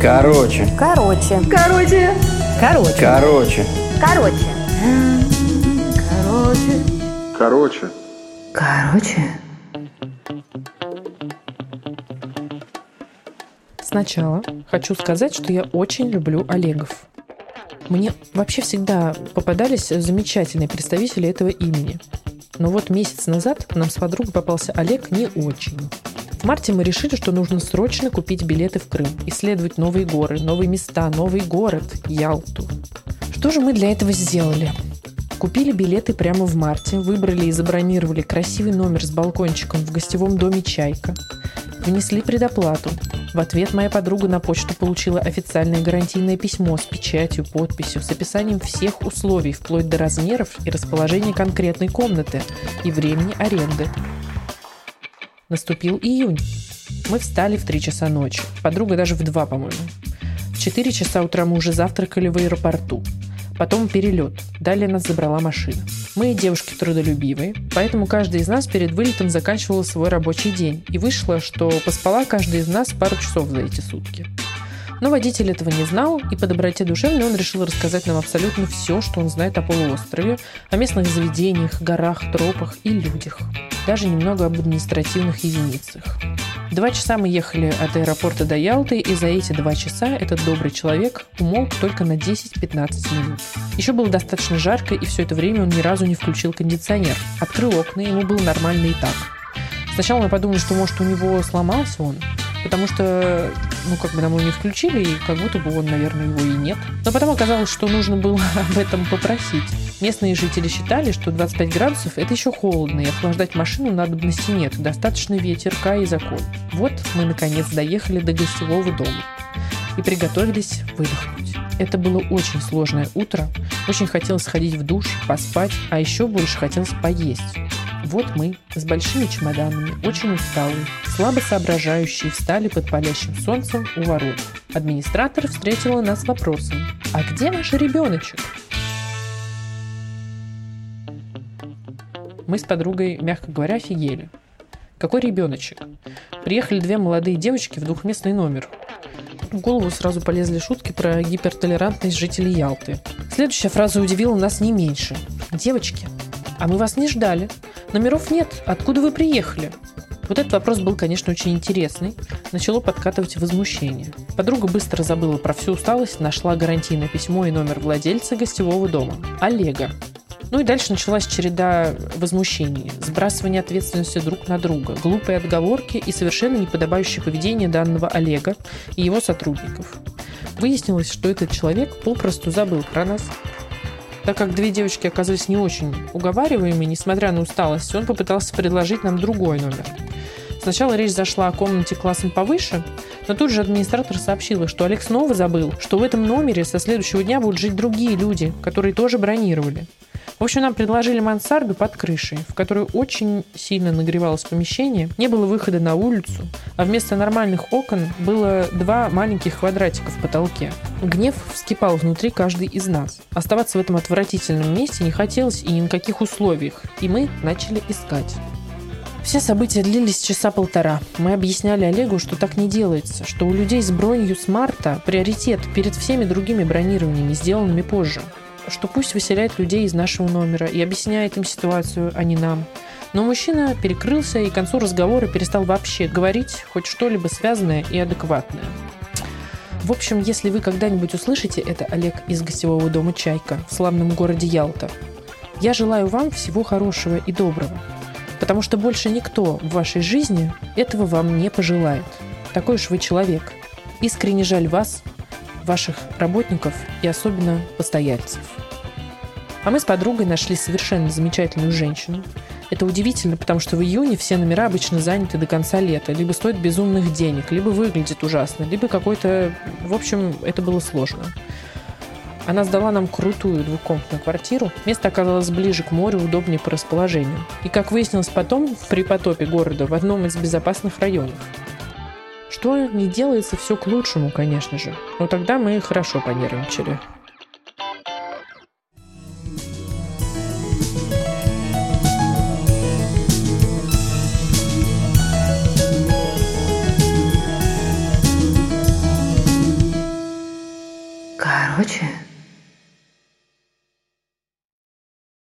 Короче. Короче. Короче. Короче. Короче. Короче. Короче. Короче. Короче. Сначала хочу сказать, что я очень люблю Олегов. Мне вообще всегда попадались замечательные представители этого имени. Но вот месяц назад нам с подругой попался Олег не очень. В марте мы решили, что нужно срочно купить билеты в Крым, исследовать новые горы, новые места, новый город – Ялту. Что же мы для этого сделали? Купили билеты прямо в марте, выбрали и забронировали красивый номер с балкончиком в гостевом доме «Чайка», внесли предоплату. В ответ моя подруга на почту получила официальное гарантийное письмо с печатью, подписью, с описанием всех условий, вплоть до размеров и расположения конкретной комнаты и времени аренды. Наступил июнь. Мы встали в 3 часа ночи. Подруга даже в 2, по-моему. В 4 часа утра мы уже завтракали в аэропорту. Потом перелет. Далее нас забрала машина. Мы девушки трудолюбивые, поэтому каждый из нас перед вылетом заканчивал свой рабочий день. И вышло, что поспала каждый из нас пару часов за эти сутки. Но водитель этого не знал, и по доброте душевной он решил рассказать нам абсолютно все, что он знает о полуострове, о местных заведениях, горах, тропах и людях. Даже немного об административных единицах. Два часа мы ехали от аэропорта до Ялты, и за эти два часа этот добрый человек умолк только на 10-15 минут. Еще было достаточно жарко, и все это время он ни разу не включил кондиционер. Открыл окна, ему было нормально и так. Сначала мы подумали, что может у него сломался он, потому что, ну, как бы нам его не включили, и как будто бы он, наверное, его и нет. Но потом оказалось, что нужно было об этом попросить. Местные жители считали, что 25 градусов – это еще холодно, и охлаждать машину надобности нет, достаточно ветерка и закон. Вот мы, наконец, доехали до гостевого дома и приготовились выдохнуть. Это было очень сложное утро, очень хотелось сходить в душ, поспать, а еще больше хотелось поесть. Вот мы, с большими чемоданами, очень усталые, слабо соображающие, встали под палящим солнцем у ворот. Администратор встретила нас вопросом «А где ваш ребеночек?» Мы с подругой, мягко говоря, офигели. Какой ребеночек? Приехали две молодые девочки в двухместный номер. В голову сразу полезли шутки про гипертолерантность жителей Ялты. Следующая фраза удивила нас не меньше. «Девочки, а мы вас не ждали. Номеров нет. Откуда вы приехали?» Вот этот вопрос был, конечно, очень интересный. Начало подкатывать возмущение. Подруга быстро забыла про всю усталость, нашла гарантийное письмо и номер владельца гостевого дома. Олега. Ну и дальше началась череда возмущений, сбрасывание ответственности друг на друга, глупые отговорки и совершенно неподобающее поведение данного Олега и его сотрудников. Выяснилось, что этот человек попросту забыл про нас, так как две девочки оказались не очень уговариваемыми, несмотря на усталость, он попытался предложить нам другой номер. Сначала речь зашла о комнате классом повыше, но тут же администратор сообщила, что Олег снова забыл, что в этом номере со следующего дня будут жить другие люди, которые тоже бронировали. В общем, нам предложили мансарду под крышей, в которой очень сильно нагревалось помещение, не было выхода на улицу, а вместо нормальных окон было два маленьких квадратика в потолке. Гнев вскипал внутри каждой из нас. Оставаться в этом отвратительном месте не хотелось и ни на каких условиях, и мы начали искать. Все события длились часа полтора. Мы объясняли Олегу, что так не делается, что у людей с бронью с марта приоритет перед всеми другими бронированиями, сделанными позже что пусть выселяет людей из нашего номера и объясняет им ситуацию, а не нам. Но мужчина перекрылся и к концу разговора перестал вообще говорить хоть что-либо связанное и адекватное. В общем, если вы когда-нибудь услышите это, Олег из гостевого дома «Чайка» в славном городе Ялта, я желаю вам всего хорошего и доброго, потому что больше никто в вашей жизни этого вам не пожелает. Такой уж вы человек. Искренне жаль вас, ваших работников и особенно постояльцев. А мы с подругой нашли совершенно замечательную женщину. Это удивительно, потому что в июне все номера обычно заняты до конца лета. Либо стоят безумных денег, либо выглядит ужасно, либо какой-то... В общем, это было сложно. Она сдала нам крутую двухкомнатную квартиру. Место оказалось ближе к морю, удобнее по расположению. И, как выяснилось потом, при потопе города в одном из безопасных районов. Что не делается, все к лучшему, конечно же. Но тогда мы хорошо понервничали. Короче.